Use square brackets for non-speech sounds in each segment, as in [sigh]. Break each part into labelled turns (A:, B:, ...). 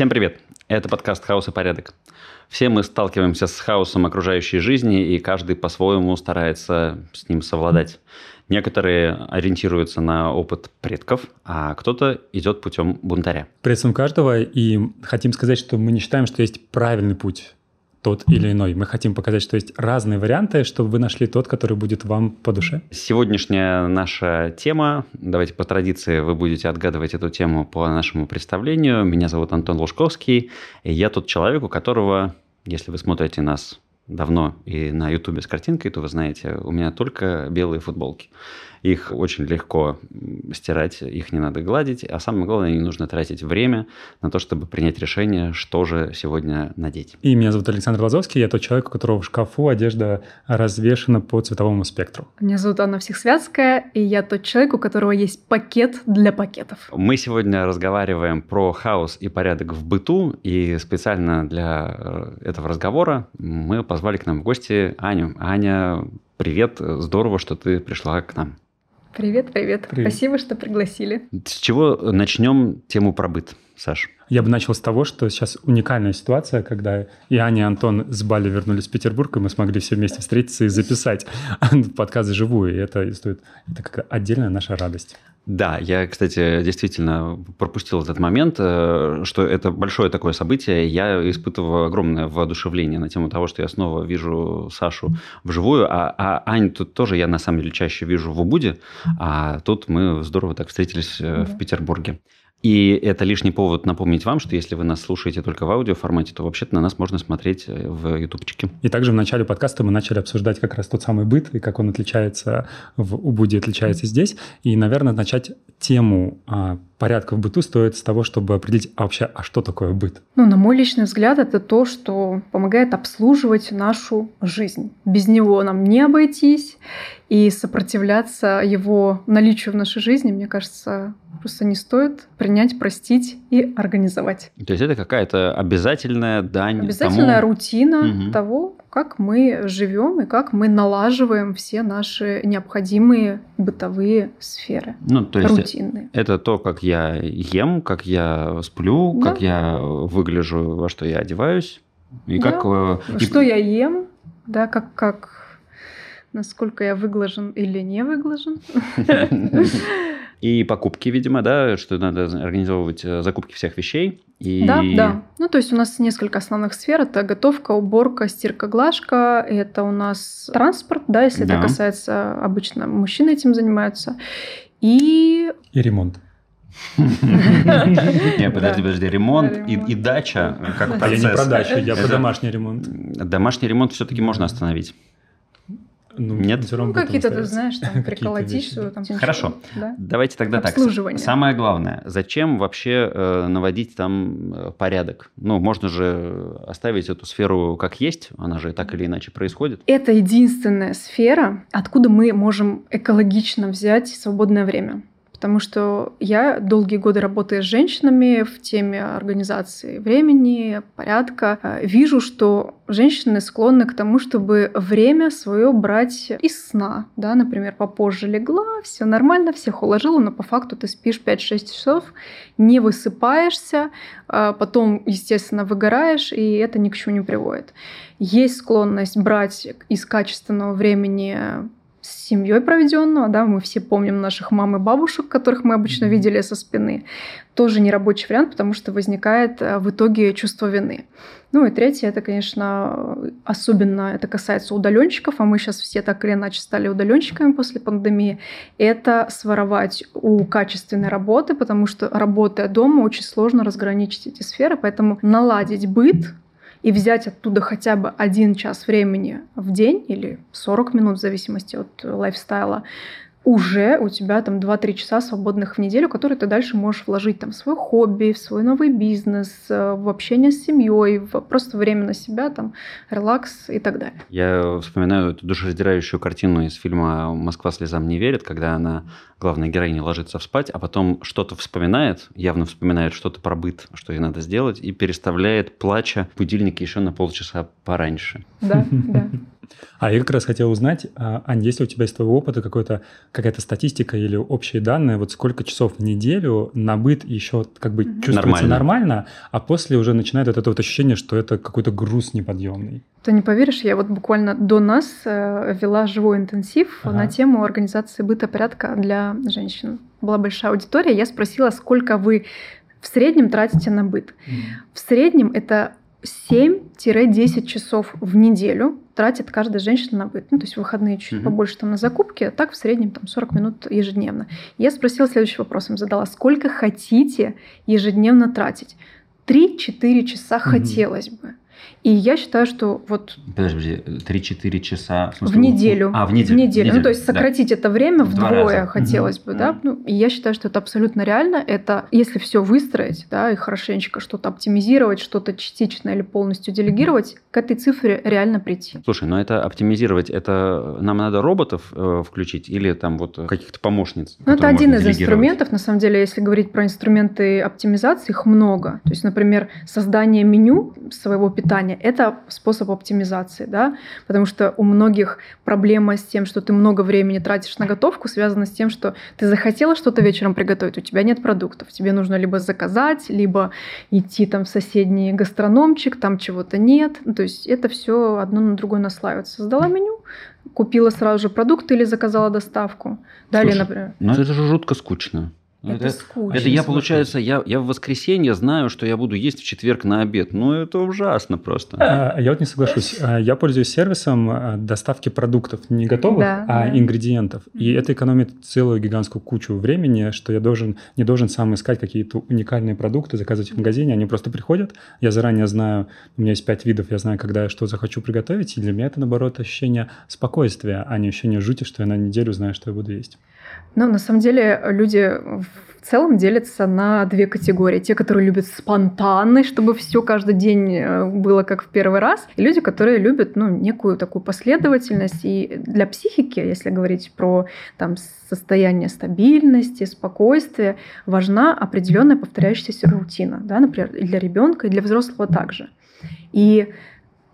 A: Всем привет! Это подкаст «Хаос и порядок». Все мы сталкиваемся с хаосом окружающей жизни, и каждый по-своему старается с ним совладать. Некоторые ориентируются на опыт предков, а кто-то идет путем бунтаря.
B: Приветствуем каждого, и хотим сказать, что мы не считаем, что есть правильный путь тот или иной. Мы хотим показать, что есть разные варианты, чтобы вы нашли тот, который будет вам по душе.
A: Сегодняшняя наша тема, давайте по традиции вы будете отгадывать эту тему по нашему представлению. Меня зовут Антон Лужковский, и я тот человек, у которого, если вы смотрите нас давно и на ютубе с картинкой, то вы знаете, у меня только белые футболки. Их очень легко стирать, их не надо гладить, а самое главное, не нужно тратить время на то, чтобы принять решение, что же сегодня надеть.
B: И меня зовут Александр Лазовский, я тот человек, у которого в шкафу одежда развешена по цветовому спектру.
C: Меня зовут Анна Всехсвятская, и я тот человек, у которого есть пакет для пакетов.
A: Мы сегодня разговариваем про хаос и порядок в быту, и специально для э, этого разговора мы позвали к нам в гости Аню. Аня, привет, здорово, что ты пришла к нам.
C: Привет, привет, привет. Спасибо, что пригласили.
A: С чего начнем тему про быт, Саш?
B: Я бы начал с того, что сейчас уникальная ситуация, когда и Аня, и Антон с Бали вернулись в Петербург, и мы смогли все вместе встретиться и записать [laughs] подкаст живую. И это стоит, это как отдельная наша радость.
A: Да, я, кстати, действительно пропустил этот момент, э, что это большое такое событие. Я испытываю огромное воодушевление на тему того, что я снова вижу Сашу вживую, а, а Ань тут тоже я на самом деле чаще вижу в Убуде, а тут мы здорово так встретились э, да. в Петербурге. И это лишний повод напомнить вам, что если вы нас слушаете только в аудиоформате, то вообще-то на нас можно смотреть э, в ютубчике.
B: И также в начале подкаста мы начали обсуждать как раз тот самый быт и как он отличается в Убуде, отличается здесь. И, наверное, начать тему а, порядка в быту стоит с того, чтобы определить а вообще, а что такое быт?
C: Ну, на мой личный взгляд, это то, что помогает обслуживать нашу жизнь. Без него нам не обойтись, и сопротивляться его наличию в нашей жизни, мне кажется, просто не стоит принять, простить и организовать.
A: То есть это какая-то обязательная дань
C: Обязательная тому... рутина угу. того, как мы живем и как мы налаживаем все наши необходимые бытовые сферы.
A: Ну, то есть
C: рутинные.
A: Это то, как я ем, как я сплю, да. как я выгляжу, во что я одеваюсь. И
C: да.
A: как...
C: Э, что и... я ем, да, как, как насколько я выглажен или не выглажен. [laughs]
A: И покупки, видимо, да, что надо организовывать э, закупки всех вещей. И...
C: Да, да. Ну, то есть у нас несколько основных сфер. Это готовка, уборка, стирка, глажка. Это у нас транспорт, да, если да. это касается обычно мужчин этим занимаются. И...
B: И ремонт.
A: Не, подожди, подожди, ремонт и дача как процесс.
B: Я не про дачу, я про домашний ремонт.
A: Домашний ремонт все-таки можно остановить.
B: Ну, Нет?
C: Ну, какие-то, ты знаешь, там, [laughs] приколотишь. Там,
A: Хорошо. Да? Давайте тогда так. Самое главное, зачем вообще э, наводить там э, порядок? Ну, можно же оставить эту сферу как есть, она же так или иначе происходит.
C: Это единственная сфера, откуда мы можем экологично взять свободное время потому что я долгие годы работая с женщинами в теме организации времени, порядка, э, вижу, что женщины склонны к тому, чтобы время свое брать из сна. Да, например, попозже легла, все нормально, всех уложила, но по факту ты спишь 5-6 часов, не высыпаешься, а потом, естественно, выгораешь, и это ни к чему не приводит. Есть склонность брать из качественного времени с семьей проведенного, да, мы все помним наших мам и бабушек, которых мы обычно видели со спины. Тоже не рабочий вариант, потому что возникает э, в итоге чувство вины. Ну и третье, это, конечно, особенно это касается удаленщиков, а мы сейчас все так или иначе стали удаленщиками после пандемии, это своровать у качественной работы, потому что работая дома очень сложно разграничить эти сферы, поэтому наладить быт, и взять оттуда хотя бы один час времени в день или 40 минут в зависимости от лайфстайла, уже у тебя там 2-3 часа свободных в неделю, которые ты дальше можешь вложить там в свое хобби, в свой новый бизнес, э, в общение с семьей, в просто время на себя, там, релакс и так далее.
A: Я вспоминаю эту душераздирающую картину из фильма «Москва слезам не верит», когда она, главная героиня, ложится спать, а потом что-то вспоминает, явно вспоминает что-то про быт, что ей надо сделать, и переставляет, плача, будильник еще на полчаса пораньше.
C: Да, да.
B: А я как раз хотел узнать, а, Ань, есть ли у тебя из твоего опыта какая-то статистика или общие данные, вот сколько часов в неделю на быт еще как бы чувствуется нормально. нормально, а после уже начинает вот это вот ощущение, что это какой-то груз неподъемный?
C: Ты не поверишь, я вот буквально до нас э, вела живой интенсив ага. на тему организации быта порядка для женщин. Была большая аудитория, я спросила, сколько вы в среднем тратите на быт. Mm. В среднем это 7-10 часов в неделю тратит каждая женщина. Ну, то есть выходные чуть mm-hmm. побольше там на закупки, а так в среднем там 40 минут ежедневно. Я спросила следующий вопрос, им задала, сколько хотите ежедневно тратить? 3-4 часа mm-hmm. хотелось бы. И я считаю, что вот...
A: Подожди, 3-4 часа...
C: В, смысле, в неделю.
A: А, в неделю. В неделю.
C: Ну, то есть сократить да. это время в вдвое раза. хотелось угу. бы, да. Ну, и я считаю, что это абсолютно реально. Это если все выстроить, да, и хорошенечко что-то оптимизировать, что-то частично или полностью делегировать, к этой цифре реально прийти.
A: Слушай, но это оптимизировать, это нам надо роботов э, включить или там вот каких-то помощниц?
C: Ну, это один из инструментов. На самом деле, если говорить про инструменты оптимизации, их много. То есть, например, создание меню своего питания плане это способ оптимизации, да, потому что у многих проблема с тем, что ты много времени тратишь на готовку, связана с тем, что ты захотела что-то вечером приготовить, у тебя нет продуктов, тебе нужно либо заказать, либо идти там в соседний гастрономчик, там чего-то нет, ну, то есть это все одно на другое наслаивается. Создала меню, купила сразу же продукты или заказала доставку. Далее,
A: Слушай, например. Ну это же жутко скучно.
C: Ну, это, это скучно.
A: Это я, получается, я, я в воскресенье знаю, что я буду есть в четверг на обед. Ну, это ужасно просто.
B: А, я вот не соглашусь. А, я пользуюсь сервисом а, доставки продуктов не готовых, да, а да. ингредиентов. И это экономит целую гигантскую кучу времени, что я должен, не должен сам искать какие-то уникальные продукты, заказывать в магазине. Они просто приходят. Я заранее знаю, у меня есть пять видов, я знаю, когда я что захочу приготовить. И для меня это, наоборот, ощущение спокойствия, а не ощущение жути, что я на неделю знаю, что я буду есть.
C: Ну, на самом деле, люди в целом делятся на две категории. Те, которые любят спонтанность, чтобы все каждый день э, было как в первый раз, и люди, которые любят ну, некую такую последовательность. И для психики, если говорить про там, состояние стабильности, спокойствия, важна определенная повторяющаяся рутина. Да? Например, и для ребенка, и для взрослого также. И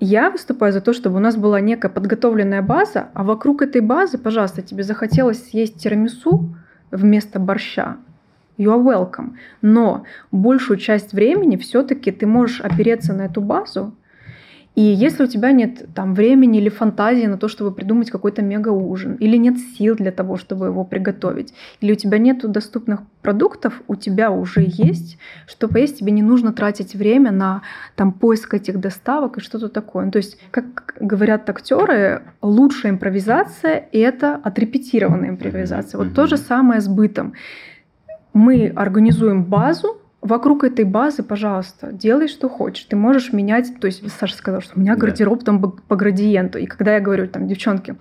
C: я выступаю за то, чтобы у нас была некая подготовленная база, а вокруг этой базы, пожалуйста, тебе захотелось съесть тирамису вместо борща, you are welcome. Но большую часть времени все-таки ты можешь опереться на эту базу и если у тебя нет там времени или фантазии на то, чтобы придумать какой-то мега ужин, или нет сил для того, чтобы его приготовить, или у тебя нет доступных продуктов, у тебя уже есть, что поесть, тебе не нужно тратить время на там поиск этих доставок и что-то такое. Ну, то есть, как говорят актеры, лучшая импровизация — это отрепетированная импровизация. Вот то же самое с бытом. Мы организуем базу, вокруг этой базы, пожалуйста, делай, что хочешь. Ты можешь менять, то есть Саша сказал, что у меня гардероб там по градиенту. И когда я говорю, там, девчонки,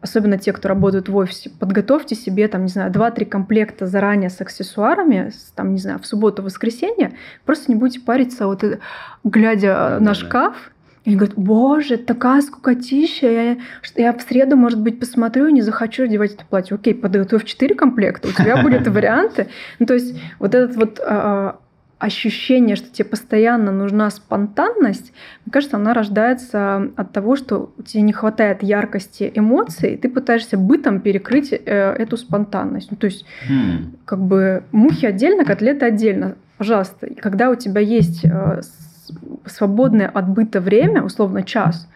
C: особенно те, кто работают в офисе, подготовьте себе, там, не знаю, 2-3 комплекта заранее с аксессуарами, там, не знаю, в субботу-воскресенье, просто не будете париться, вот глядя на шкаф, и говорят, боже, такая скукотища, я, я в среду, может быть, посмотрю и не захочу одевать это платье. Окей, подготовь 4 комплекта, у тебя будут [laughs] варианты. Ну, то есть вот этот вот а, ощущение, что тебе постоянно нужна спонтанность, мне кажется, она рождается от того, что тебе не хватает яркости эмоций, и ты пытаешься бытом перекрыть э, эту спонтанность. Ну, то есть, hmm. как бы мухи отдельно, котлеты отдельно. Пожалуйста, когда у тебя есть э, свободное от быта время, условно час,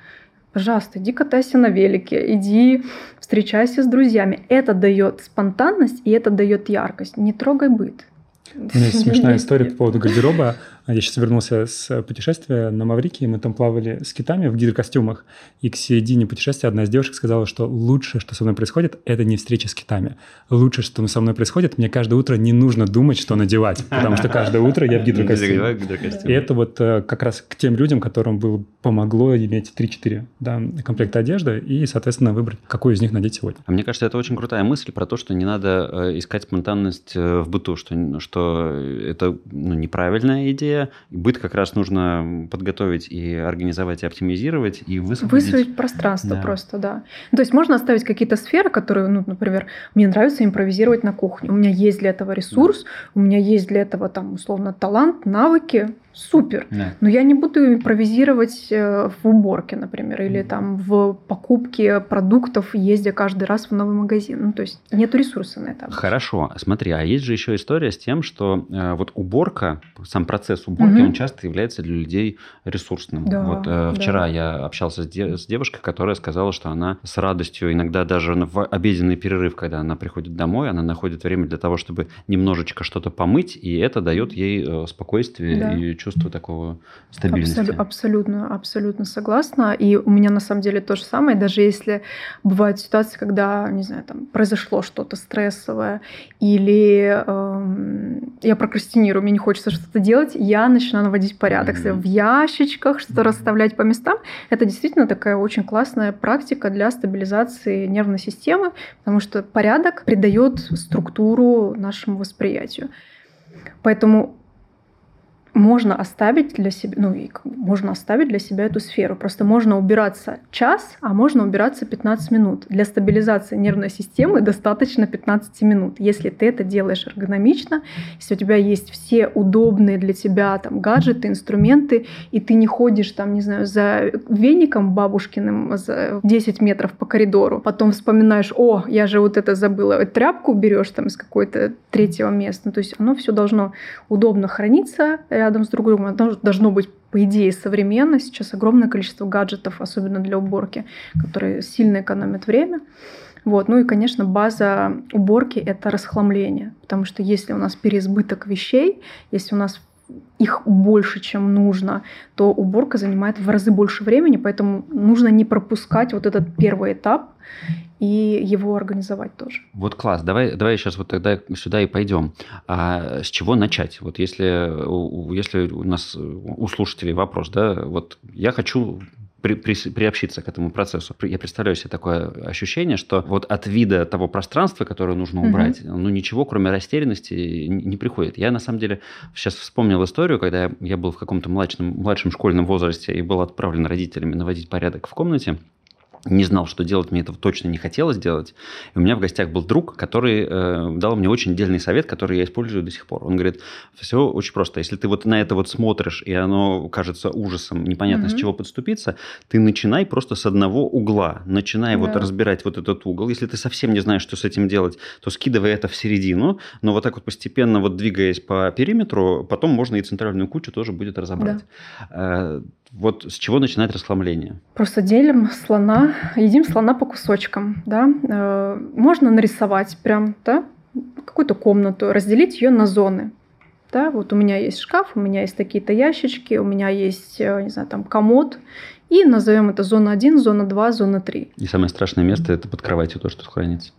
C: пожалуйста, иди катайся на велике, иди встречайся с друзьями. Это дает спонтанность и это дает яркость. Не трогай быт.
B: У меня есть смешная история по поводу гардероба. Я сейчас вернулся с путешествия на Маврикии, мы там плавали с китами в гидрокостюмах, и к середине путешествия одна из девушек сказала, что лучшее, что со мной происходит, это не встреча с китами. Лучшее, что со мной происходит, мне каждое утро не нужно думать, что надевать, потому что каждое утро я [laughs] в гидрокостюме. И это вот э, как раз к тем людям, которым было помогло иметь 3-4 да, комплекта одежды и, соответственно, выбрать, какой из них надеть сегодня.
A: А мне кажется, это очень крутая мысль про то, что не надо э, искать спонтанность э, в быту, что, что это ну, неправильная идея, Быт как раз нужно подготовить и организовать, и оптимизировать, и высвободить.
C: Высвоить пространство да. просто, да. То есть можно оставить какие-то сферы, которые, ну, например, мне нравится импровизировать на кухне. У меня есть для этого ресурс, да. у меня есть для этого, там, условно, талант, навыки, супер. Да. Но я не буду импровизировать э, в уборке, например, или там в покупке продуктов, ездя каждый раз в новый магазин. Ну, то есть нет ресурса на это.
A: Хорошо, смотри, а есть же еще история с тем, что э, вот уборка, сам процесс уборки, угу. он часто является для людей ресурсным. Да, вот э, вчера да. я общался с, де- с девушкой, которая сказала, что она с радостью, иногда даже в обеденный перерыв, когда она приходит домой, она находит время для того, чтобы немножечко что-то помыть, и это дает ей э, спокойствие да. и чувство такого стабильности.
C: Абсолютно, абсолютно, абсолютно согласна. И у меня на самом деле то же самое, даже если бывают ситуации, когда, не знаю, там произошло что-то стрессовое, или э, я прокрастинирую, мне не хочется что-то делать, я начинаю наводить порядок. Mm-hmm. В ящичках что-то расставлять по местам. Это действительно такая очень классная практика для стабилизации нервной системы, потому что порядок придает структуру нашему восприятию. Поэтому можно оставить для себя, ну, можно оставить для себя эту сферу. Просто можно убираться час, а можно убираться 15 минут. Для стабилизации нервной системы достаточно 15 минут. Если ты это делаешь эргономично, если у тебя есть все удобные для тебя там гаджеты, инструменты, и ты не ходишь там, не знаю, за веником бабушкиным за 10 метров по коридору, потом вспоминаешь, о, я же вот это забыла, тряпку берешь там из какой-то третьего места. То есть оно все должно удобно храниться, рядом с друг другом. Это должно быть, по идее, современно. Сейчас огромное количество гаджетов, особенно для уборки, которые сильно экономят время. Вот. Ну и, конечно, база уборки — это расхламление. Потому что если у нас переизбыток вещей, если у нас их больше, чем нужно, то уборка занимает в разы больше времени, поэтому нужно не пропускать вот этот первый этап и его организовать тоже.
A: Вот класс, давай, давай сейчас вот тогда сюда и пойдем. А с чего начать? Вот если, если у нас у слушателей вопрос, да, вот я хочу при, при, приобщиться к этому процессу. Я представляю себе такое ощущение, что вот от вида того пространства, которое нужно убрать, угу. ну ничего, кроме растерянности, не, не приходит. Я на самом деле сейчас вспомнил историю, когда я, был в каком-то младшем, младшем школьном возрасте и был отправлен родителями наводить порядок в комнате не знал, что делать, мне этого точно не хотелось делать. И у меня в гостях был друг, который э, дал мне очень дельный совет, который я использую до сих пор. Он говорит, все очень просто. Если ты вот на это вот смотришь, и оно кажется ужасом, непонятно mm-hmm. с чего подступиться, ты начинай просто с одного угла. Начинай yeah. вот разбирать вот этот угол. Если ты совсем не знаешь, что с этим делать, то скидывай это в середину, но вот так вот постепенно вот двигаясь по периметру, потом можно и центральную кучу тоже будет разобрать. Yeah. Вот с чего начинать расхламление?
C: Просто делим слона, едим слона по кусочкам, да. Э, можно нарисовать прям, да, какую-то комнату, разделить ее на зоны. Да, вот у меня есть шкаф, у меня есть такие-то ящички, у меня есть, э, не знаю, там комод, и назовем это зона 1, зона 2, зона 3.
A: И самое страшное место – это под кроватью то, что хранится.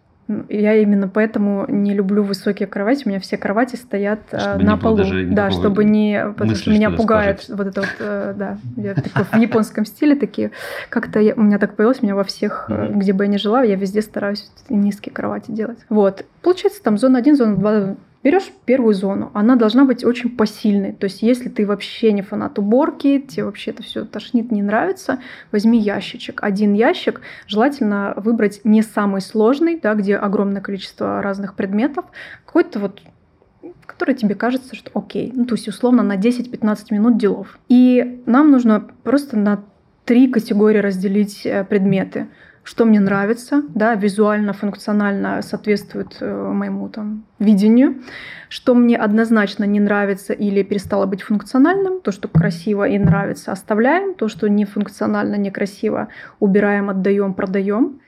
C: Я именно поэтому не люблю высокие кровати. У меня все кровати стоят э, чтобы на полу. Да, чтобы не... Потому что меня пугает сложить. вот это вот, э, да, я такой в японском стиле такие. Как-то у меня так появилось, у меня во всех, mm-hmm. где бы я ни жила, я везде стараюсь низкие кровати делать. Вот. Получается, там зона 1, зона 2, Берешь первую зону, она должна быть очень посильной. То есть, если ты вообще не фанат уборки, тебе вообще это все тошнит, не нравится, возьми ящичек. Один ящик желательно выбрать не самый сложный, да, где огромное количество разных предметов, какой-то вот который тебе кажется, что окей, ну то есть условно на 10-15 минут делов. И нам нужно просто на три категории разделить э, предметы что мне нравится, да, визуально, функционально соответствует э, моему там видению, что мне однозначно не нравится или перестало быть функциональным, то, что красиво и нравится, оставляем, то, что не функционально, некрасиво, убираем, отдаем, продаем.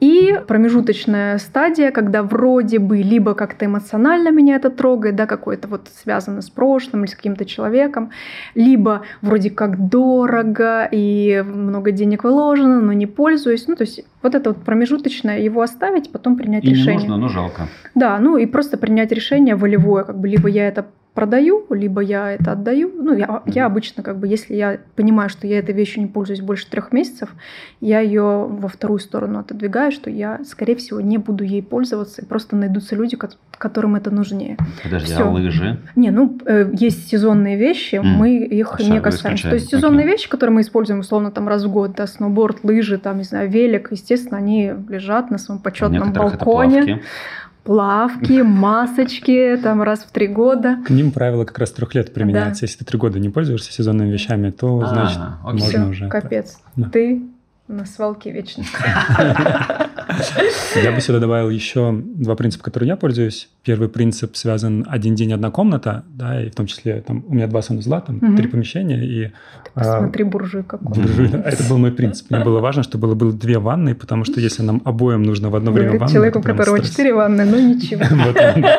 C: И промежуточная стадия, когда вроде бы либо как-то эмоционально меня это трогает, да, какое-то вот связано с прошлым или с каким-то человеком, либо вроде как дорого и много денег вложено, но не пользуюсь. Ну, то есть вот это вот промежуточное, его оставить, потом принять
A: и
C: решение.
A: не нужно, но жалко.
C: Да, ну и просто принять решение волевое, как бы либо я это продаю, либо я это отдаю. Ну, я, я обычно, как бы, если я понимаю, что я этой вещью не пользуюсь больше трех месяцев, я ее во вторую сторону отодвигаю, что я, скорее всего, не буду ей пользоваться, и просто найдутся люди, которым это нужнее.
A: Подожди, Всё. а лыжи?
C: Не, ну, э, есть сезонные вещи, mm. мы их а не касаемся. То есть сезонные okay. вещи, которые мы используем, условно, там раз в год, да, сноуборд, лыжи, там, не знаю, велик, естественно, они лежат на своем почетном балконе плавки, [laughs] масочки, там раз в три года.
B: К ним правило как раз трех лет применяется. Да. Если ты три года не пользуешься сезонными вещами, то, а, значит, можно Всё, уже.
C: капец. Да. Ты на свалке вечно. [laughs] [laughs]
B: Я бы сюда добавил еще два принципа, которые я пользуюсь. Первый принцип связан один день, одна комната, да, и в том числе там у меня два санузла, там угу. три помещения. И,
C: посмотри, а, буржуй какой.
B: Буржуй, да. Это был мой принцип. Мне было важно, чтобы было, было две ванны, потому что если нам обоим нужно в одно время ванну...
C: Человеку, у которого четыре ванны, ну ничего. [laughs]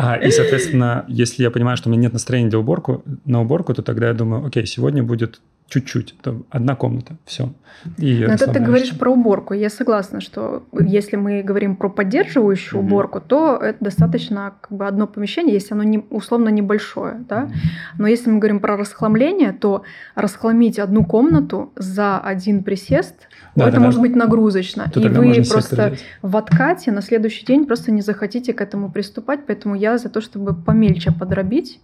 B: А, и, соответственно, если я понимаю, что у меня нет настроения для уборку, на уборку, то тогда я думаю, окей, сегодня будет чуть-чуть, там, одна комната, все.
C: И Но это ты говоришь про уборку. Я согласна, что если мы говорим про поддерживающую mm-hmm. уборку, то это достаточно как бы одно помещение, если оно не, условно небольшое. Да? Но если мы говорим про расхламление, то расхламить одну комнату за один присест, да, это да, может да. быть нагрузочно. То и вы просто в откате на следующий день просто не захотите к этому приступать, поэтому я за то, чтобы помельче подробить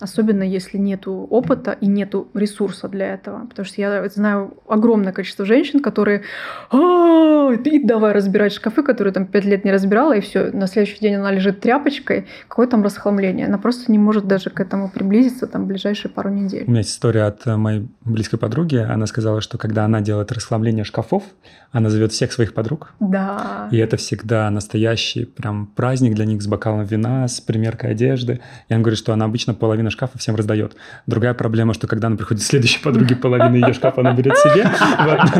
C: особенно если нету опыта и нету ресурса для этого. Потому что я знаю огромное количество женщин, которые «А, и давай разбирать шкафы, которые там пять лет не разбирала, и все, на следующий день она лежит тряпочкой, какое там расхламление. Она просто не может даже к этому приблизиться там ближайшие пару недель.
B: У меня есть история от э, моей близкой подруги. Она сказала, что когда она делает расхламление шкафов, она зовет всех своих подруг.
C: Да.
B: И это всегда настоящий прям праздник для них с бокалом вина, с примеркой одежды. И она говорит, что она обычно половину половина шкафа всем раздает. Другая проблема, что когда она приходит следующей подруге, половину ее шкафа она берет себе.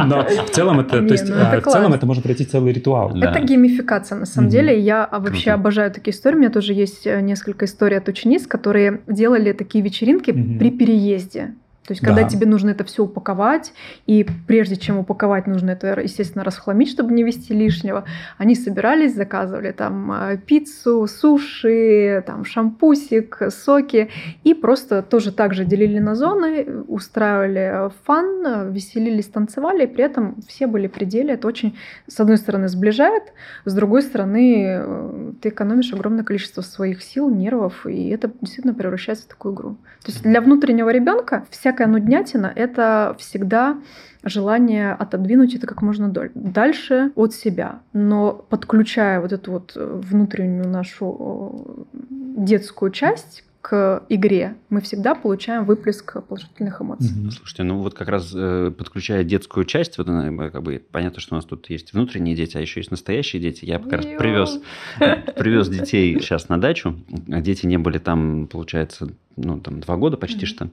B: Но в целом это, то есть, ну а, в целом это может пройти целый ритуал.
C: Это геймификация, на самом деле. Я вообще обожаю такие истории. У меня тоже есть э, несколько историй от учениц, которые делали такие вечеринки при переезде. То есть, когда да. тебе нужно это все упаковать, и прежде чем упаковать, нужно это, естественно, расхламить, чтобы не вести лишнего, они собирались, заказывали там э, пиццу, суши, там шампусик, соки, и просто тоже так же делили на зоны, устраивали фан, веселились, танцевали, и при этом все были пределе. Это очень, с одной стороны, сближает, с другой стороны, э, ты экономишь огромное количество своих сил, нервов, и это действительно превращается в такую игру. То есть для внутреннего ребенка вся всякая нуднятина — это всегда желание отодвинуть это как можно дальше от себя. Но подключая вот эту вот внутреннюю нашу детскую часть к игре, мы всегда получаем выплеск положительных эмоций.
A: Mm-hmm. Слушайте, ну вот как раз э, подключая детскую часть, вот она, как бы понятно, что у нас тут есть внутренние дети, а еще есть настоящие дети. Я как раз привез, привез детей сейчас на дачу. Дети не были там, получается, ну там два года почти mm-hmm. что.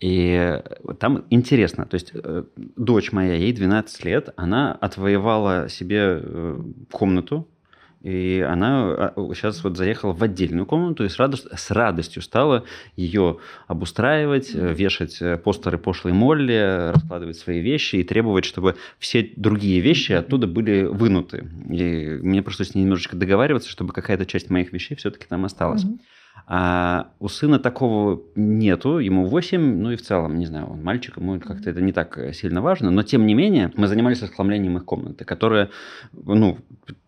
A: И там интересно, то есть э, дочь моя, ей 12 лет, она отвоевала себе э, комнату, и она сейчас вот заехала в отдельную комнату и с, радость, с радостью стала ее обустраивать, э, вешать постеры пошлой Молли, раскладывать свои вещи и требовать, чтобы все другие вещи оттуда были вынуты. И мне просто с ней немножечко договариваться, чтобы какая-то часть моих вещей все-таки там осталась. Mm-hmm. А у сына такого нету, ему 8, ну и в целом, не знаю, он мальчик, ему как-то это не так сильно важно, но тем не менее мы занимались расхламлением их комнаты, которая, ну,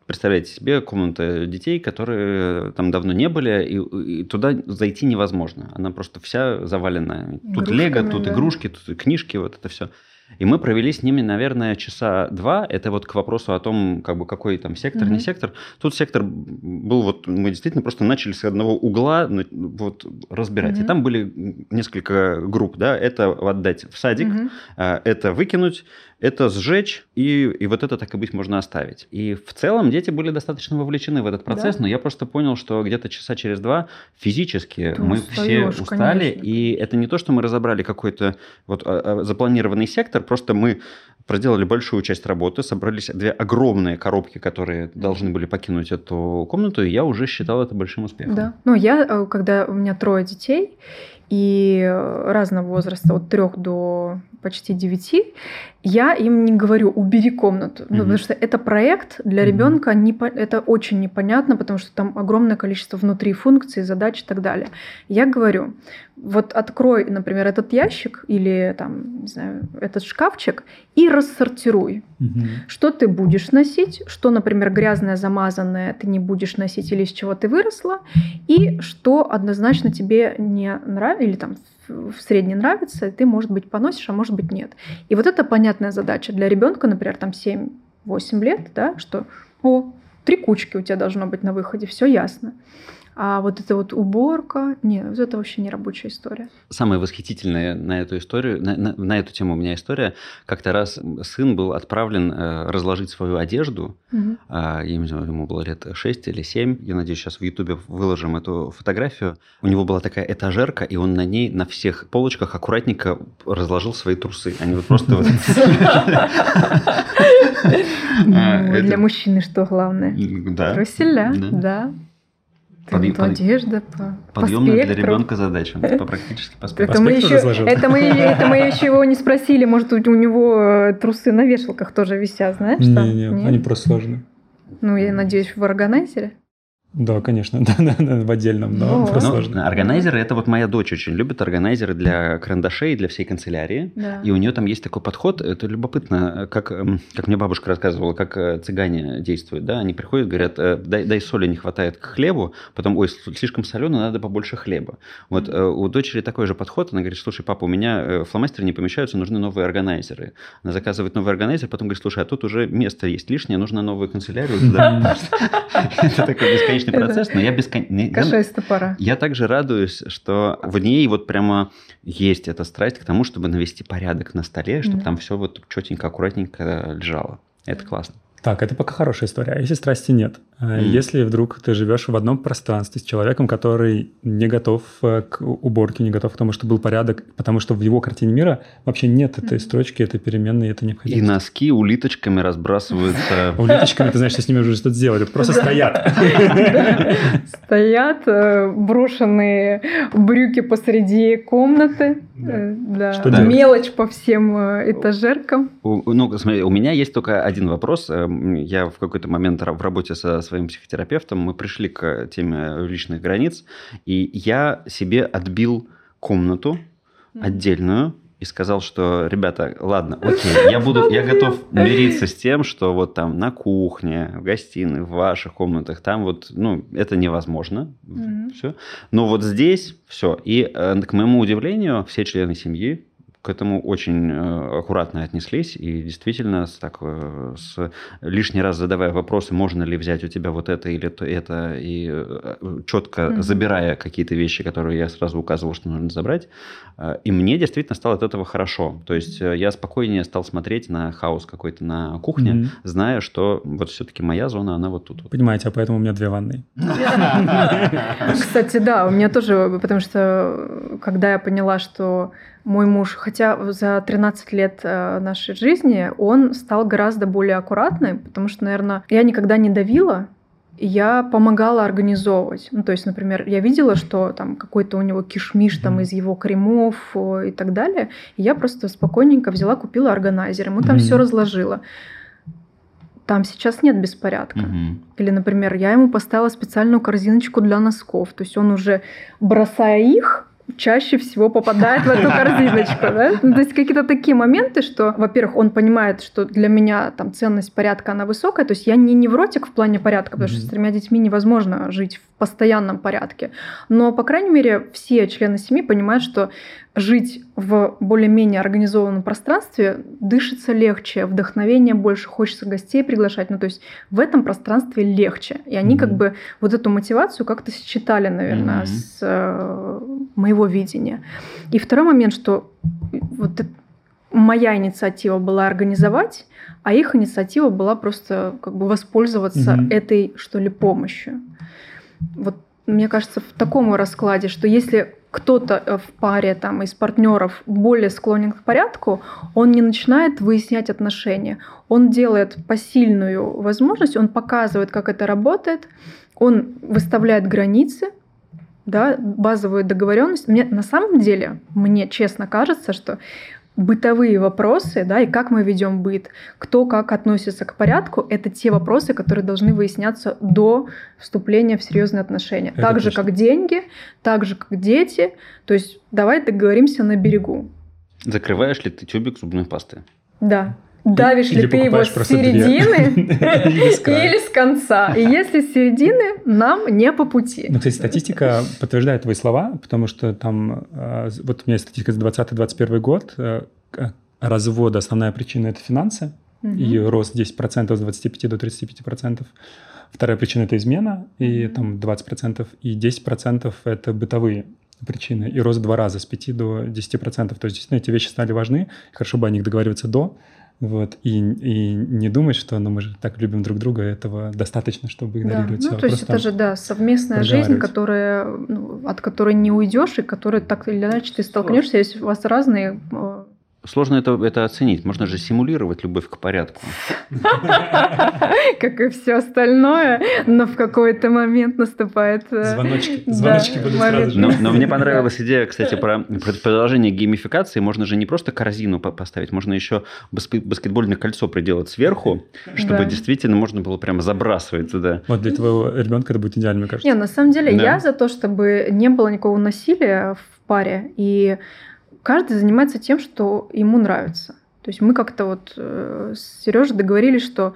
A: представляете себе, комната детей, которые там давно не были, и, и туда зайти невозможно. Она просто вся завалена. Тут лего, тут да. игрушки, тут книжки, вот это все. И мы провели с ними, наверное, часа два. Это вот к вопросу о том, как бы какой там сектор, mm-hmm. не сектор. Тут сектор был вот, мы действительно просто начали с одного угла вот разбирать. Mm-hmm. И там были несколько групп, да. Это отдать в садик, mm-hmm. это выкинуть, это сжечь, и, и вот это так и быть можно оставить. И в целом дети были достаточно вовлечены в этот процесс, да. но я просто понял, что где-то часа через два физически Ты мы устаешь, все устали, конечно. и это не то, что мы разобрали какой-то вот а, а, запланированный сектор, просто мы проделали большую часть работы, собрались две огромные коробки, которые должны были покинуть эту комнату, и я уже считал это большим успехом.
C: Да. Ну, я, э, когда у меня трое детей, и разного возраста, от трех до почти девяти, я им не говорю, убери комнату, mm-hmm. ну, потому что это проект для mm-hmm. ребенка, не, это очень непонятно, потому что там огромное количество внутри функций, задач и так далее. Я говорю, вот открой, например, этот ящик или там, не знаю, этот шкафчик и рассортируй, mm-hmm. что ты будешь носить, что, например, грязное, замазанное ты не будешь носить или из чего ты выросла, и что однозначно тебе не нравится или там в среднем нравится, ты, может быть, поносишь, а может быть, нет. И вот это понятная задача для ребенка, например, там 7-8 лет, да, что, о, три кучки у тебя должно быть на выходе, все ясно. А вот эта вот уборка, нет, это вообще не рабочая история.
A: Самое восхитительное на эту историю, на, на, на эту тему у меня история. Как-то раз сын был отправлен э, разложить свою одежду. Угу. Э, я не знаю, ему было лет 6 или 7. Я надеюсь, сейчас в Ютубе выложим эту фотографию. У него была такая этажерка, и он на ней на всех полочках аккуратненько разложил свои трусы. Они вот просто... [laughs]
C: Ну, для мужчины что главное? Да. Труселя, да. Подъем, под, одежда, по,
A: Подъемная по для ребенка задача. [laughs] По практически по спектру.
C: Это, мы еще, это, мы, это мы еще его не спросили. Может, у, него э, трусы на вешалках тоже висят, знаешь? Не,
B: не, они просто сложные.
C: Ну, я надеюсь, в органайзере.
B: Да, конечно, [laughs] да, да, да, в отдельном, да, ну, просто
A: ну, сложно. Органайзеры, это вот моя дочь очень любит органайзеры для карандашей, для всей канцелярии. Да. И у нее там есть такой подход, это любопытно, как, эм, как мне бабушка рассказывала, как э, цыгане действуют, да, они приходят, говорят, э, дай, дай соли не хватает к хлебу, потом, ой, слишком солено, надо побольше хлеба. Вот mm-hmm. у дочери такой же подход, она говорит, слушай, папа, у меня фломастеры не помещаются, нужны новые органайзеры. Она заказывает новый органайзер, потом говорит, слушай, а тут уже место есть лишнее, нужно новую канцелярию. [laughs] Это такой бесконечный бесконечный процесс, но я бесконечно...
C: Топора.
A: Я также радуюсь, что в ней вот прямо есть эта страсть к тому, чтобы навести порядок на столе, чтобы там все вот четенько, аккуратненько лежало. Это классно.
B: Так, это пока хорошая история. А если страсти нет? Mm. Если вдруг ты живешь в одном пространстве с человеком, который не готов э, к уборке, не готов к тому, чтобы был порядок, потому что в его картине мира вообще нет этой строчки, этой переменной, это необходимо.
A: И носки улиточками разбрасываются. [laughs]
B: Улиточками, ты знаешь, что с ними уже что-то сделали, просто стоят. [laughs]
C: Стоят э, брошенные брюки посреди комнаты, да. мелочь по всем этажеркам.
A: Ну, смотри, у меня есть только один вопрос. Я в какой-то момент в работе со своим психотерапевтом, мы пришли к теме личных границ, и я себе отбил комнату отдельную, и сказал, что, ребята, ладно, окей, [laughs] я буду, я готов мириться с тем, что вот там на кухне, в гостиной, в ваших комнатах, там вот, ну, это невозможно, mm-hmm. все. Но вот здесь все. И э, к моему удивлению, все члены семьи к этому очень э, аккуратно отнеслись и действительно с, так, э, с лишний раз задавая вопросы, можно ли взять у тебя вот это или то это, и э, четко mm-hmm. забирая какие-то вещи, которые я сразу указывал, что нужно забрать. И мне действительно стало от этого хорошо. То есть я спокойнее стал смотреть на хаос какой-то на кухне, mm-hmm. зная, что вот все-таки моя зона, она вот тут.
B: Понимаете, а поэтому у меня две ванны. [laughs]
C: Кстати, да, у меня тоже, потому что когда я поняла, что мой муж, хотя за 13 лет э, нашей жизни он стал гораздо более аккуратным, потому что, наверное, я никогда не давила, я помогала организовывать. Ну, то есть, например, я видела, что там какой-то у него кишмиш там из его кремов и так далее, и я просто спокойненько взяла, купила органайзер, ему там mm-hmm. все разложила. Там сейчас нет беспорядка. Mm-hmm. Или, например, я ему поставила специальную корзиночку для носков. То есть он уже, бросая их, чаще всего попадает в эту корзиночку. Да? Ну, то есть какие-то такие моменты, что, во-первых, он понимает, что для меня там ценность порядка, она высокая. То есть я не невротик в плане порядка, потому что с тремя детьми невозможно жить в постоянном порядке. Но, по крайней мере, все члены семьи понимают, что жить в более-менее организованном пространстве дышится легче, вдохновение больше, хочется гостей приглашать. Ну, то есть в этом пространстве легче. И они mm-hmm. как бы вот эту мотивацию как-то считали, наверное, mm-hmm. с э, моего видения. И второй момент, что вот моя инициатива была организовать, а их инициатива была просто как бы воспользоваться mm-hmm. этой, что ли, помощью. Вот мне кажется, в таком раскладе, что если кто-то э, в паре там, из партнеров более склонен к порядку, он не начинает выяснять отношения. Он делает посильную возможность, он показывает, как это работает, он выставляет границы, да, базовую договоренность. Мне на самом деле, мне честно кажется, что бытовые вопросы, да, и как мы ведем быт, кто как относится к порядку, это те вопросы, которые должны выясняться до вступления в серьезные отношения. Это так же, как деньги, так же, как дети. То есть давай договоримся на берегу.
A: Закрываешь ли ты тюбик зубной пасты?
C: Да. Давишь ли ты его с середины [laughs] или с конца. И если с середины, нам не по пути.
B: Ну, кстати, статистика подтверждает твои слова, потому что там, э, вот у меня есть статистика за 2020-2021 год, э, развода основная причина – это финансы. и рост 10% с 25 до 35%. Вторая причина – это измена, и там 20%, и 10% – это бытовые причины, и рост два раза, с 5 до 10%. То есть, действительно, эти вещи стали важны, хорошо бы о них договариваться до, вот, и, и не думать, что ну, мы же так любим друг друга, этого достаточно, чтобы игнорировать
C: да. Ну, то есть это же, да, совместная жизнь, которая, ну, от которой не уйдешь, и которой так или иначе ты столкнешься, если у вас разные э,
A: Сложно это, это оценить. Можно же симулировать любовь к порядку.
C: Как и все остальное, но в какой-то момент наступает...
B: Э, звоночки. Звоночки будут сразу же.
A: Но мне понравилась идея, кстати, про продолжение геймификации. Можно же не просто корзину поставить, можно еще баскетбольное кольцо приделать сверху, чтобы действительно можно было прямо забрасывать туда.
B: Вот для твоего ребенка это будет идеально, мне кажется. Не,
C: на самом деле я за то, чтобы не было никакого насилия в паре, и каждый занимается тем, что ему нравится. То есть мы как-то вот э, с Сережей договорились, что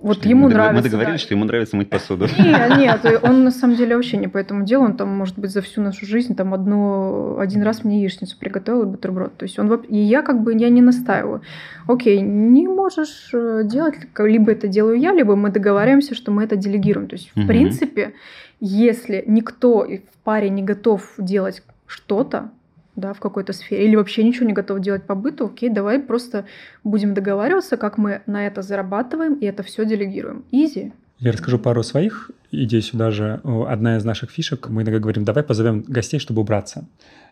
C: вот что ему мы нравится.
A: Мы договорились, да. что ему нравится мыть посуду. [laughs]
C: Нет, нет, он на самом деле вообще не по этому делу. Он там, может быть, за всю нашу жизнь там одну, один раз мне яичницу приготовил и бутерброд. То есть он и я как бы я не настаиваю. Окей, не можешь э, делать, либо это делаю я, либо мы договариваемся, что мы это делегируем. То есть, в угу. принципе, если никто в паре не готов делать что-то, да, в какой-то сфере, или вообще ничего не готов делать по быту, окей, давай просто будем договариваться, как мы на это зарабатываем, и это все делегируем. Изи.
B: Я расскажу пару своих идей сюда же. Одна из наших фишек, мы иногда говорим, давай позовем гостей, чтобы убраться.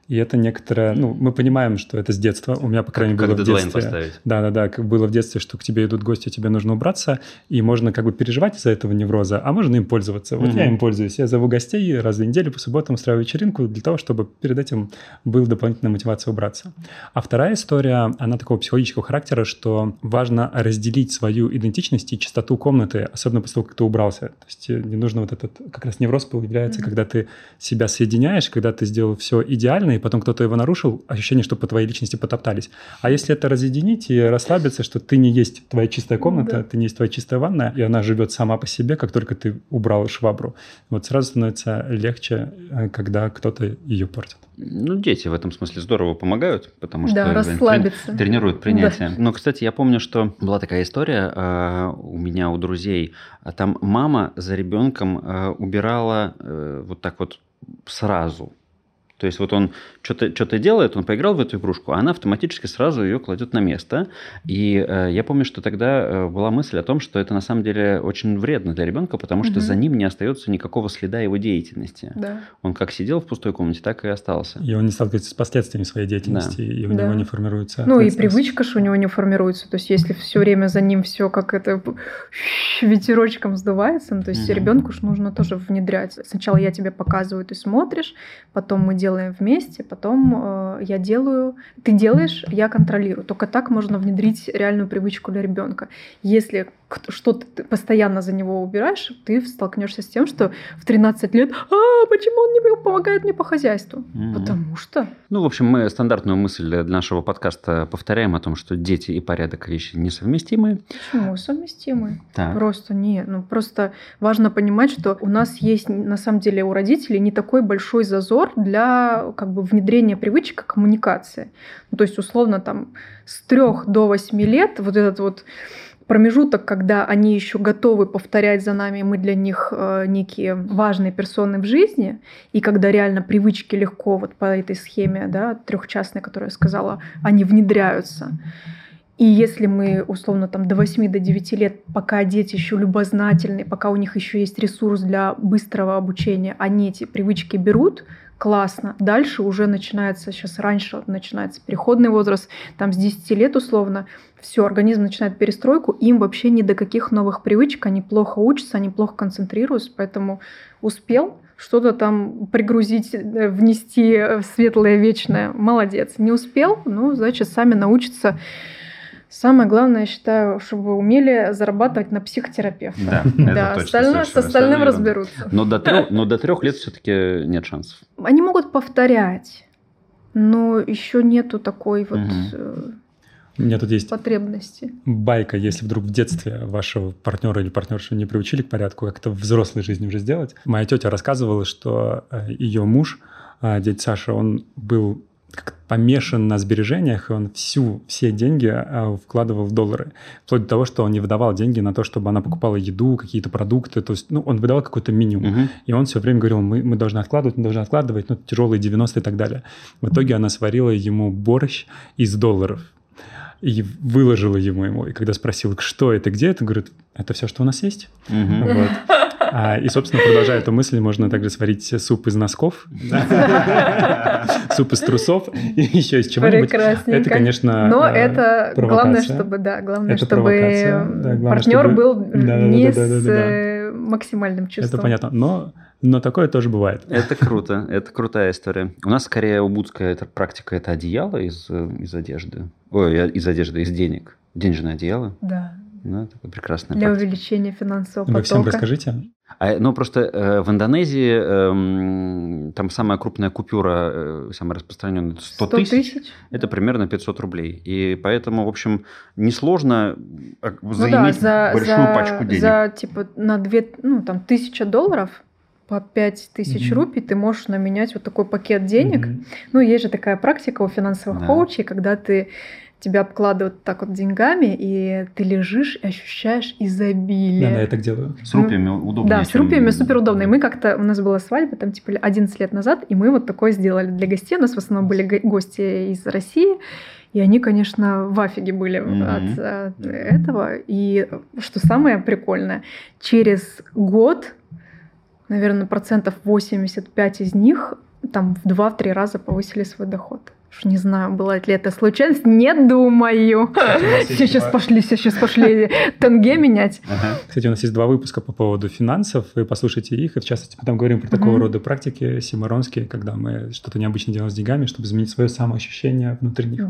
B: И это некоторое, ну, мы понимаем, что это с детства. У меня, по крайней мере, было в детстве. поставить. Да, да, да, как было в детстве, что к тебе идут гости, тебе нужно убраться, и можно как бы переживать из-за этого невроза, а можно им пользоваться. Вот угу. я им пользуюсь. Я зову гостей раз в неделю по субботам устраиваю вечеринку для того, чтобы перед этим был дополнительная мотивация убраться. А вторая история, она такого психологического характера, что важно разделить свою идентичность и чистоту комнаты, особенно после того, как ты убрался. То есть э, не нужно вот этот, как раз невроз появляется, угу. когда ты себя соединяешь, когда ты сделал все идеально, и потом кто-то его нарушил, ощущение, что по твоей личности потоптались. А если это разъединить и расслабиться, что ты не есть твоя чистая комната, да. ты не есть твоя чистая ванная, и она живет сама по себе, как только ты убрал швабру, вот сразу становится легче, э, когда кто-то ее портит.
A: Ну, дети в этом смысле здорово помогают, потому что
C: да, расслабиться.
A: тренируют принятие. Да. Но, кстати, я помню, что была такая история э, у меня, у друзей. Там мама за ребенком э, убирала э, вот так вот сразу. То есть вот он что-то что делает, он поиграл в эту игрушку, а она автоматически сразу ее кладет на место. И э, я помню, что тогда э, была мысль о том, что это на самом деле очень вредно для ребенка, потому что угу. за ним не остается никакого следа его деятельности.
C: Да.
A: Он как сидел в пустой комнате, так и остался.
B: И он не сталкивается с последствиями своей деятельности, да. и у да. него не формируется.
C: Ну и привычка же у него не формируется. То есть если все время за ним все как это ветерочком сдувается, ну, то есть угу. ребенку же нужно тоже внедрять. Сначала я тебе показываю, ты смотришь, потом мы делаем вместе, потом э, я делаю, ты делаешь, я контролирую. Только так можно внедрить реальную привычку для ребенка. Если что-то ты постоянно за него убираешь, ты столкнешься с тем, что в 13 лет, а почему он не помогает мне по хозяйству? Mm-hmm. Потому что.
A: Ну, в общем, мы стандартную мысль для нашего подкаста повторяем о том, что дети и порядок вещи несовместимы.
C: Почему совместимы? Так. Просто не, ну просто важно понимать, что у нас есть на самом деле у родителей не такой большой зазор для как бы внедрения привычек коммуникации. Ну, то есть условно там с трех до восьми лет вот этот вот промежуток, когда они еще готовы повторять за нами, мы для них э, некие важные персоны в жизни, и когда реально привычки легко вот по этой схеме, да, трехчастной, которую я сказала, они внедряются. И если мы, условно, там до 8 до 9 лет, пока дети еще любознательные, пока у них еще есть ресурс для быстрого обучения, они эти привычки берут, классно. Дальше уже начинается, сейчас раньше начинается переходный возраст, там с 10 лет условно, все, организм начинает перестройку, им вообще ни до каких новых привычек, они плохо учатся, они плохо концентрируются, поэтому успел что-то там пригрузить, э, внести в светлое вечное, молодец. Не успел, ну, значит, сами научатся Самое главное, я считаю, чтобы умели зарабатывать на психотерапевта.
A: Да,
C: да это остальное, с остальным разберутся.
A: Но до трех, но до трех лет все-таки нет шансов.
C: Они могут повторять, но еще нету такой вот угу.
B: У меня тут есть
C: потребности.
B: Байка, если вдруг в детстве вашего партнера или партнершу не приучили к порядку, как это в взрослой жизни уже сделать. Моя тетя рассказывала, что э, ее муж, дядя Саша, он был помешан на сбережениях, и он всю, все деньги а, вкладывал в доллары. Вплоть до того, что он не выдавал деньги на то, чтобы она покупала еду, какие-то продукты. То есть, ну, он выдавал какой-то минимум. Угу. И он все время говорил, мы, мы должны откладывать, мы должны откладывать, ну, тяжелые 90 и так далее. В итоге она сварила ему борщ из долларов и выложила ему ему. И когда спросил, что это, где это, говорит, это все, что у нас есть. Угу. Вот. А, и, собственно, продолжая эту мысль, можно также сварить суп из носков, суп из трусов и еще из чего-нибудь. Это, конечно,
C: Но это главное, чтобы, да, главное, чтобы партнер был не с э, максимальным чувством.
B: Это понятно. Но но такое тоже бывает.
A: Это круто, это крутая история. У нас скорее убудская эта практика это одеяло из, э, из одежды. Ой, из одежды, из денег. Денежное одеяло.
C: Да.
A: Ну, такое прекрасное.
C: Для практика. увеличения финансового
B: потока. Вы всем расскажите.
A: А, ну, просто э, в Индонезии э, там самая крупная купюра, э, самая распространенная, 100, 100 тысяч. Это примерно 500 рублей. И поэтому, в общем, несложно заиметь ну да, за, большую
C: за,
A: пачку денег.
C: За, типа, на 2, ну, там, тысяча долларов по 5 тысяч mm-hmm. рупий ты можешь наменять вот такой пакет денег. Mm-hmm. Ну, есть же такая практика у финансовых да. коучей, когда ты тебя обкладывают так вот деньгами, и ты лежишь и ощущаешь изобилие.
B: Да, я так делаю.
A: С рупиями удобно.
C: Да, с рупиями супер удобно. И мы как-то, у нас была свадьба там типа 11 лет назад, и мы вот такое сделали для гостей. У нас в основном были гости из России, и они, конечно, в афиге были mm-hmm. от, от этого. И что самое прикольное, через год, наверное, процентов 85 из них там в 2-3 раза повысили свой доход. Уж не знаю, была ли это случайность, не думаю. Сейчас пошли, сейчас пошли тенге менять.
B: Кстати, у нас есть два выпуска по поводу финансов, вы послушайте их, и в частности потом говорим про такого рода практики симаронские, когда мы что-то необычно делаем с деньгами, чтобы изменить свое самоощущение внутри них.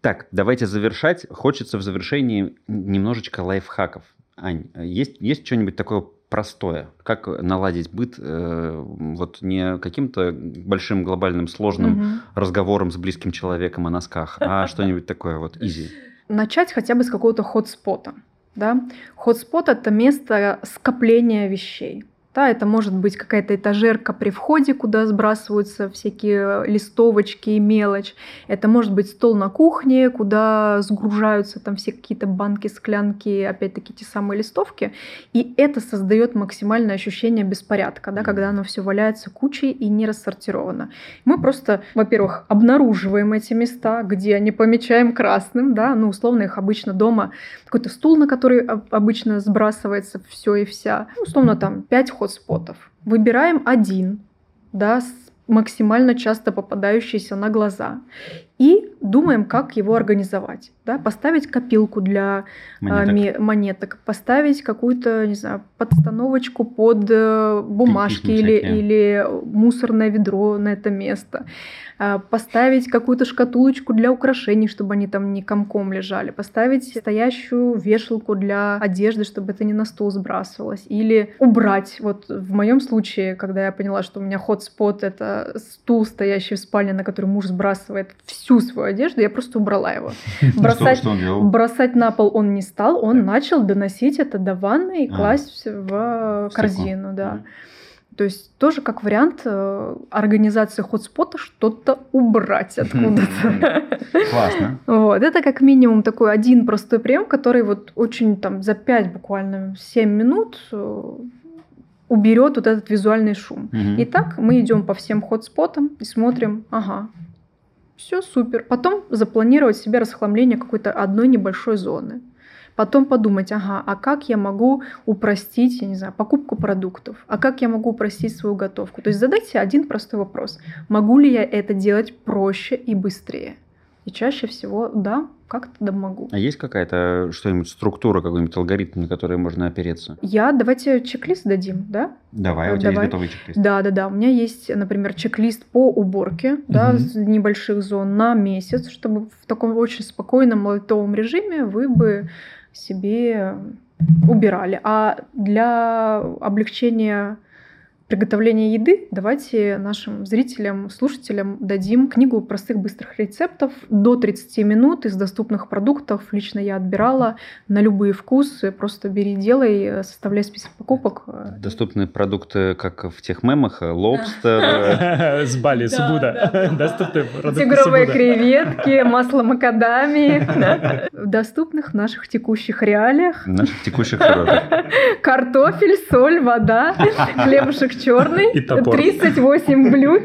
A: Так, давайте завершать. Хочется в завершении немножечко лайфхаков. Ань, есть, есть что-нибудь такое простое. Как наладить быт э, вот не каким-то большим глобальным сложным угу. разговором с близким человеком о носках, а [laughs] что-нибудь такое вот изи.
C: Начать хотя бы с какого-то хотспота. Да? Хотспот – это место скопления вещей. Да, это может быть какая-то этажерка при входе, куда сбрасываются всякие листовочки и мелочь. Это может быть стол на кухне, куда сгружаются там все какие-то банки, склянки, опять-таки те самые листовки. И это создает максимальное ощущение беспорядка, да, когда оно все валяется кучей и не рассортировано. Мы просто, во-первых, обнаруживаем эти места, где не помечаем красным, да, ну, условно их обычно дома, какой-то стул, на который обычно сбрасывается все и вся. Ну, условно там 5 хотспотов. Выбираем один, да, максимально часто попадающийся на глаза. И думаем, как его организовать. Да? Поставить копилку для а, монеток, монеток поставить какую-то, не знаю, подстановочку под э, бумажки или, или мусорное ведро на это место. А, поставить какую-то шкатулочку для украшений, чтобы они там не комком лежали. Поставить стоящую вешалку для одежды, чтобы это не на стол сбрасывалось. Или убрать. Вот в моем случае, когда я поняла, что у меня ход-спот — это стул, стоящий в спальне, на который муж сбрасывает все всю свою одежду, я просто убрала его. [laughs] Бросать, что, что бросать на пол он не стал, он так. начал доносить это до ванны и а. класть в корзину, да. То есть тоже как вариант э, организации хотспота что-то убрать откуда-то. [laughs]
A: Классно.
C: Вот. Это как минимум такой один простой прием, который вот очень там за 5 буквально 7 минут э, уберет вот этот визуальный шум. Угу. Итак, мы идем по всем хотспотам и смотрим, ага, все супер. Потом запланировать себе расхламление какой-то одной небольшой зоны. Потом подумать, ага, а как я могу упростить, я не знаю, покупку продуктов? А как я могу упростить свою готовку? То есть задайте один простой вопрос. Могу ли я это делать проще и быстрее? И чаще всего, да, как-то да могу.
A: А есть какая-то что-нибудь структура, какой-нибудь алгоритм, на который можно опереться?
C: Я, давайте чек-лист дадим, да?
A: Давай, у тебя Давай. есть готовый чек-лист.
C: Да, да, да. У меня есть, например, чек-лист по уборке, угу. да, небольших зон на месяц, чтобы в таком очень спокойном лайтовом режиме вы бы себе убирали. А для облегчения приготовления еды, давайте нашим зрителям, слушателям дадим книгу простых быстрых рецептов до 30 минут из доступных продуктов. Лично я отбирала на любые вкусы. Просто бери, делай, составляй список покупок.
A: Доступные продукты, как в тех мемах, лобстер. [laughs]
B: С Бали, с Убуда. [laughs] Доступные продукты
C: Тигровые креветки, масло макадамии. В доступных наших текущих реалиях.
A: Наших текущих широтах.
C: Картофель, соль, вода, [laughs] хлебушек черный.
B: И топор.
C: 38 блюд.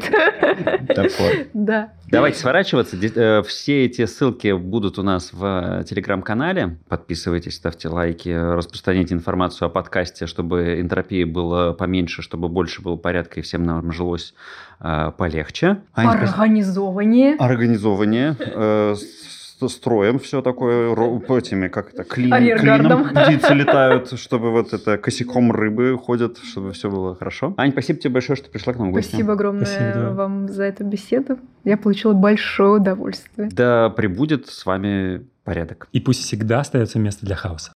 A: Топор.
C: Да.
A: Давайте сворачиваться. Э, Все эти ссылки будут у нас в э, телеграм-канале. Подписывайтесь, ставьте лайки, распространяйте информацию о подкасте, чтобы энтропии было поменьше, чтобы больше было порядка и всем нам жилось э, полегче. Ань, спасибо.
C: Организование.
A: Организование. с- строим все такое ро- этими, как это, клин, клином птицы летают, чтобы вот это косяком рыбы ходят, чтобы все было хорошо. Ань, спасибо тебе большое, что пришла к нам в гости.
C: Спасибо огромное
B: Спасибо, да.
C: вам за эту беседу. Я получила большое удовольствие.
A: Да прибудет с вами порядок.
B: И пусть всегда остается место для хаоса.